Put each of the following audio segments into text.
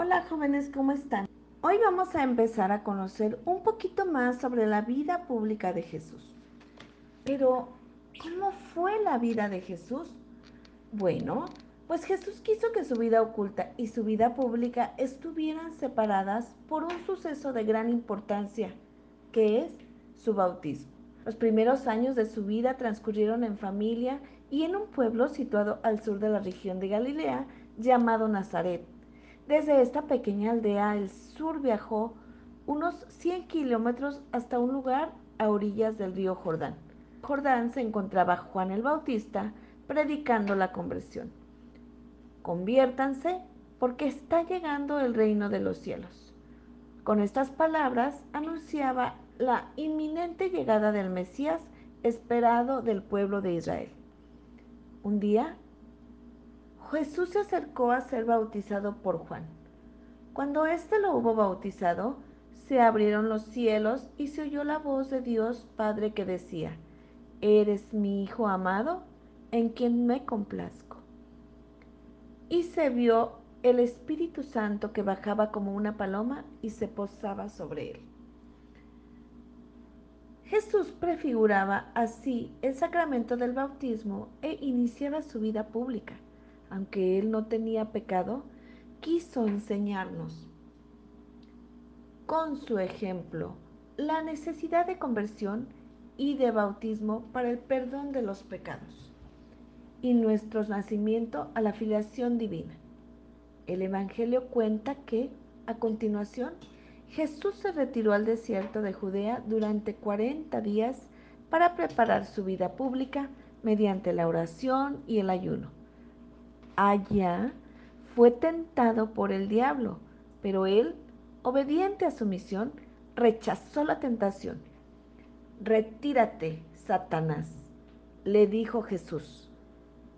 Hola jóvenes, ¿cómo están? Hoy vamos a empezar a conocer un poquito más sobre la vida pública de Jesús. Pero, ¿cómo fue la vida de Jesús? Bueno, pues Jesús quiso que su vida oculta y su vida pública estuvieran separadas por un suceso de gran importancia, que es su bautismo. Los primeros años de su vida transcurrieron en familia y en un pueblo situado al sur de la región de Galilea llamado Nazaret. Desde esta pequeña aldea al sur viajó unos 100 kilómetros hasta un lugar a orillas del río Jordán. Jordán se encontraba Juan el Bautista predicando la conversión. Conviértanse porque está llegando el reino de los cielos. Con estas palabras anunciaba la inminente llegada del Mesías esperado del pueblo de Israel. Un día, Jesús se acercó a ser bautizado por Juan. Cuando éste lo hubo bautizado, se abrieron los cielos y se oyó la voz de Dios Padre que decía, Eres mi Hijo amado, en quien me complazco. Y se vio el Espíritu Santo que bajaba como una paloma y se posaba sobre él. Jesús prefiguraba así el sacramento del bautismo e iniciaba su vida pública. Aunque él no tenía pecado, quiso enseñarnos con su ejemplo la necesidad de conversión y de bautismo para el perdón de los pecados y nuestro nacimiento a la filiación divina. El Evangelio cuenta que, a continuación, Jesús se retiró al desierto de Judea durante 40 días para preparar su vida pública mediante la oración y el ayuno. Allá fue tentado por el diablo, pero él, obediente a su misión, rechazó la tentación. Retírate, Satanás, le dijo Jesús.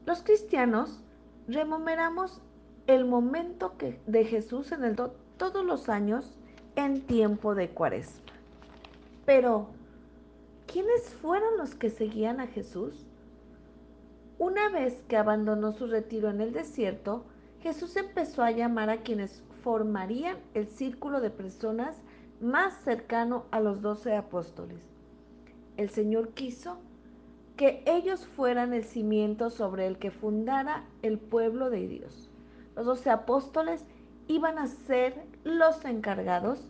Los cristianos remomeramos el momento que, de Jesús en el todos los años en tiempo de cuaresma. Pero, ¿quiénes fueron los que seguían a Jesús? Una vez que abandonó su retiro en el desierto, Jesús empezó a llamar a quienes formarían el círculo de personas más cercano a los doce apóstoles. El Señor quiso que ellos fueran el cimiento sobre el que fundara el pueblo de Dios. Los doce apóstoles iban a ser los encargados,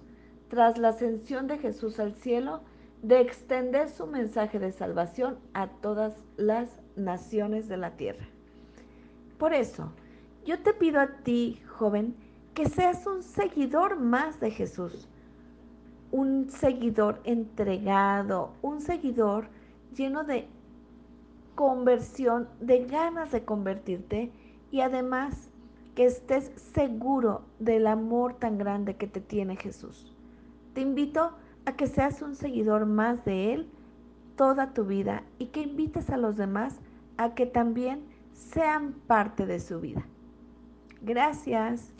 tras la ascensión de Jesús al cielo, de extender su mensaje de salvación a todas las naciones de la tierra. Por eso, yo te pido a ti, joven, que seas un seguidor más de Jesús, un seguidor entregado, un seguidor lleno de conversión, de ganas de convertirte y además que estés seguro del amor tan grande que te tiene Jesús. Te invito a que seas un seguidor más de Él toda tu vida y que invites a los demás a que también sean parte de su vida. Gracias.